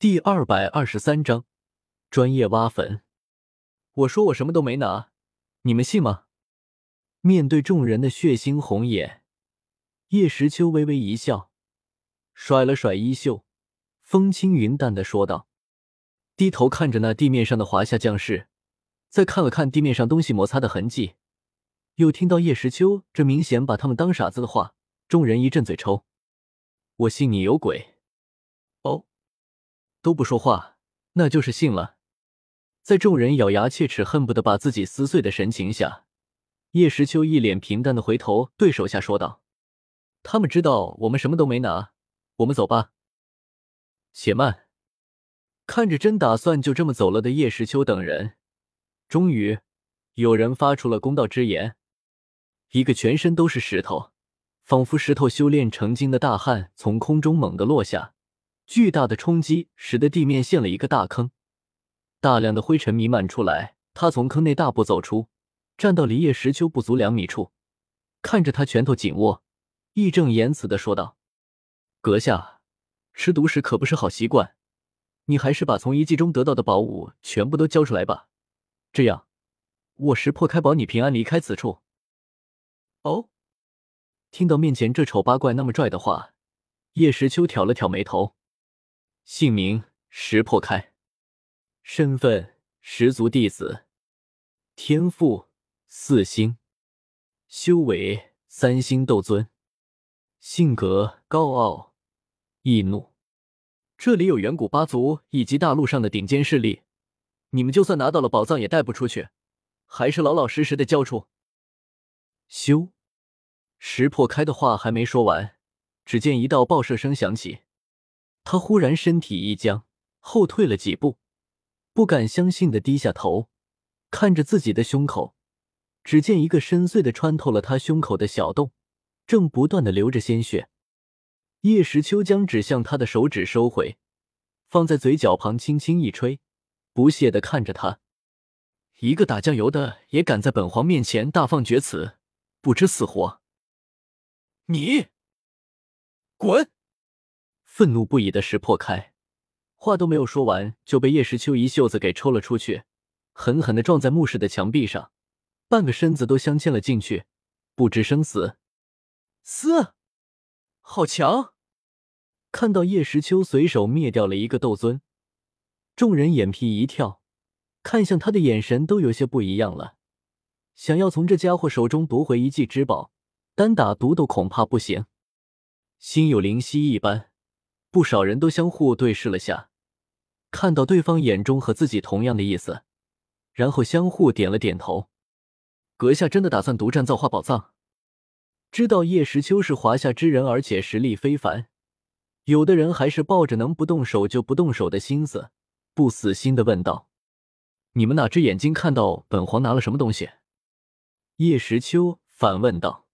第二百二十三章专业挖坟。我说我什么都没拿，你们信吗？面对众人的血腥红眼，叶时秋微微一笑，甩了甩衣袖，风轻云淡的说道：“低头看着那地面上的华夏将士，再看了看地面上东西摩擦的痕迹，又听到叶时秋这明显把他们当傻子的话，众人一阵嘴抽。我信你有鬼。”都不说话，那就是信了。在众人咬牙切齿、恨不得把自己撕碎的神情下，叶时秋一脸平淡的回头对手下说道：“他们知道我们什么都没拿，我们走吧。”且慢，看着真打算就这么走了的叶时秋等人，终于有人发出了公道之言。一个全身都是石头，仿佛石头修炼成精的大汉从空中猛地落下。巨大的冲击使得地面陷了一个大坑，大量的灰尘弥漫出来。他从坑内大步走出，站到离叶石丘不足两米处，看着他拳头紧握，义正言辞的说道：“阁下，吃独食可不是好习惯，你还是把从遗迹中得到的宝物全部都交出来吧，这样我识破开保你平安离开此处。”哦，听到面前这丑八怪那么拽的话，叶石秋挑了挑眉头。姓名石破开，身份十族弟子，天赋四星，修为三星斗尊，性格高傲易怒。这里有远古八族以及大陆上的顶尖势力，你们就算拿到了宝藏也带不出去，还是老老实实的交出。修，石破开的话还没说完，只见一道爆射声响起。他忽然身体一僵，后退了几步，不敢相信的低下头，看着自己的胸口，只见一个深邃的穿透了他胸口的小洞，正不断的流着鲜血。叶时秋将指向他的手指收回，放在嘴角旁轻轻一吹，不屑的看着他：“一个打酱油的也敢在本皇面前大放厥词，不知死活！你滚！”愤怒不已的石破开，话都没有说完，就被叶时秋一袖子给抽了出去，狠狠的撞在墓室的墙壁上，半个身子都镶嵌了进去，不知生死。嘶，好强！看到叶时秋随手灭掉了一个斗尊，众人眼皮一跳，看向他的眼神都有些不一样了，想要从这家伙手中夺回一技之宝，单打独斗恐怕不行。心有灵犀一般。不少人都相互对视了下，看到对方眼中和自己同样的意思，然后相互点了点头。阁下真的打算独占造化宝藏？知道叶时秋是华夏之人，而且实力非凡，有的人还是抱着能不动手就不动手的心思，不死心的问道：“你们哪只眼睛看到本皇拿了什么东西？”叶时秋反问道：“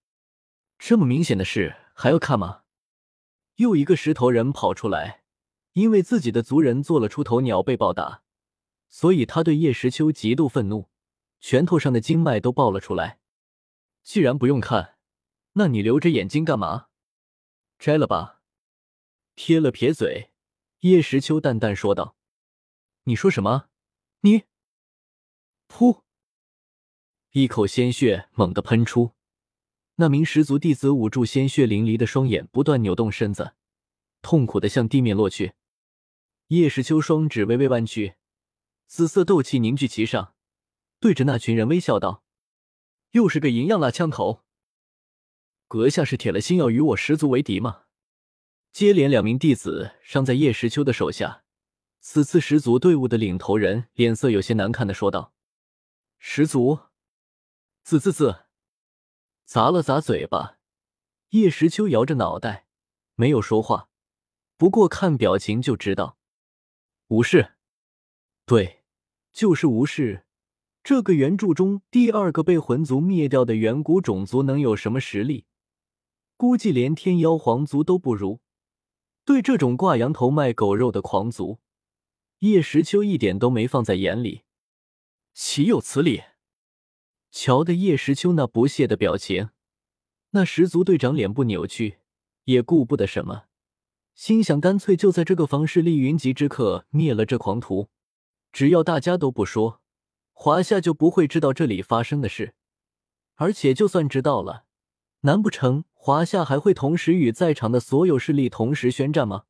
这么明显的事还要看吗？”又一个石头人跑出来，因为自己的族人做了出头鸟被暴打，所以他对叶时秋极度愤怒，拳头上的经脉都爆了出来。既然不用看，那你留着眼睛干嘛？摘了吧。撇了撇嘴，叶时秋淡淡说道：“你说什么？你？”噗！一口鲜血猛地喷出。那名十族弟子捂住鲜血淋漓的双眼，不断扭动身子，痛苦的向地面落去。叶时秋双指微微弯曲，紫色斗气凝聚其上，对着那群人微笑道：“又是个银样蜡枪头，阁下是铁了心要与我十族为敌吗？”接连两名弟子伤在叶时秋的手下，此次十族队伍的领头人脸色有些难看的说道：“十族，字字字。”砸了砸嘴巴，叶时秋摇着脑袋，没有说话。不过看表情就知道，无视。对，就是无视。这个原著中第二个被魂族灭掉的远古种族能有什么实力？估计连天妖皇族都不如。对这种挂羊头卖狗肉的狂族，叶时秋一点都没放在眼里。岂有此理！瞧的叶时秋那不屑的表情，那十族队长脸部扭曲，也顾不得什么，心想干脆就在这个房室丽云集之刻灭了这狂徒，只要大家都不说，华夏就不会知道这里发生的事。而且就算知道了，难不成华夏还会同时与在场的所有势力同时宣战吗？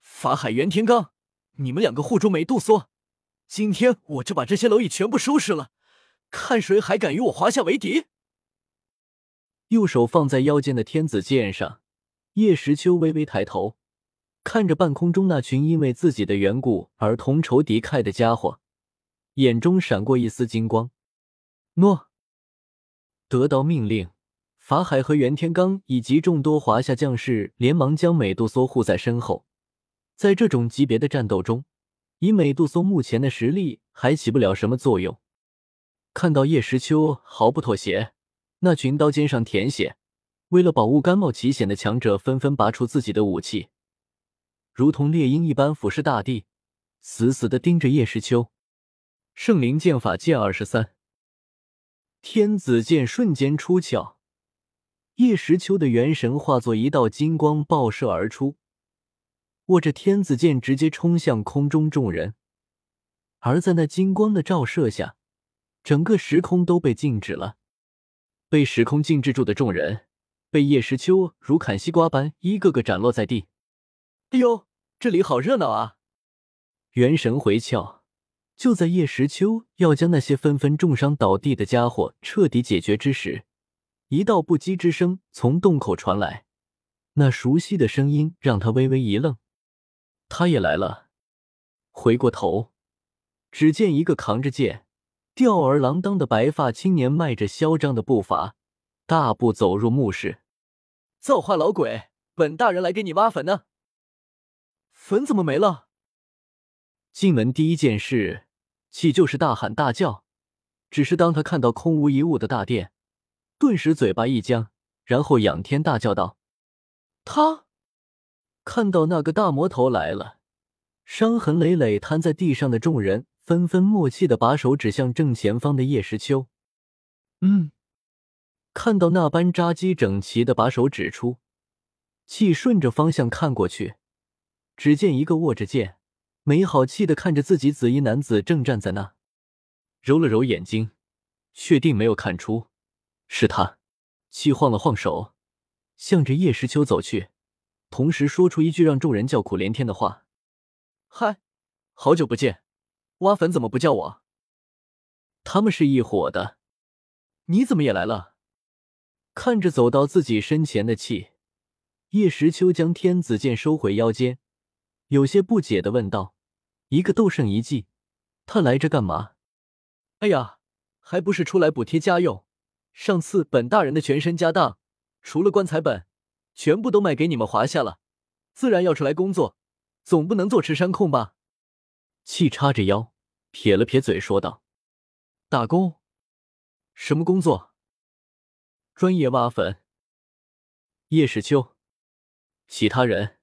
法海、袁天罡，你们两个护住美杜莎，今天我就把这些蝼蚁全部收拾了，看谁还敢与我华夏为敌！右手放在腰间的天子剑上，叶时秋微微抬头，看着半空中那群因为自己的缘故而同仇敌忾的家伙，眼中闪过一丝金光。诺。得到命令，法海和袁天罡以及众多华夏将士连忙将美杜莎护在身后。在这种级别的战斗中，以美杜莎目前的实力还起不了什么作用。看到叶时秋毫不妥协，那群刀尖上舔血、为了保护甘冒奇险的强者纷纷拔出自己的武器，如同猎鹰一般俯视大地，死死的盯着叶时秋。圣灵剑法剑二十三。天子剑瞬间出鞘，叶时秋的元神化作一道金光爆射而出，握着天子剑直接冲向空中众人。而在那金光的照射下，整个时空都被静止了。被时空静止住的众人，被叶时秋如砍西瓜般一个个斩落在地。哎呦，这里好热闹啊！元神回窍。就在叶时秋要将那些纷纷重伤倒地的家伙彻底解决之时，一道不羁之声从洞口传来。那熟悉的声音让他微微一愣。他也来了。回过头，只见一个扛着剑、吊儿郎当的白发青年，迈着嚣张的步伐，大步走入墓室。造化老鬼，本大人来给你挖坟呢。坟怎么没了？进门第一件事，岂就是大喊大叫？只是当他看到空无一物的大殿，顿时嘴巴一僵，然后仰天大叫道：“他！”看到那个大魔头来了，伤痕累累瘫在地上的众人纷纷默契的把手指向正前方的叶时秋。嗯，看到那般扎基整齐的把手指出，气顺着方向看过去，只见一个握着剑。没好气的看着自己紫衣男子正站在那，揉了揉眼睛，确定没有看出是他，气晃了晃手，向着叶时秋走去，同时说出一句让众人叫苦连天的话：“嗨，好久不见，挖坟怎么不叫我？”他们是一伙的，你怎么也来了？看着走到自己身前的气，叶时秋将天子剑收回腰间。有些不解的问道：“一个斗圣遗迹，他来这干嘛？”“哎呀，还不是出来补贴家用。上次本大人的全身家当，除了棺材本，全部都卖给你们华夏了，自然要出来工作，总不能坐吃山空吧？”气叉着腰，撇了撇嘴说道：“打工？什么工作？专业挖坟。”叶世秋，其他人。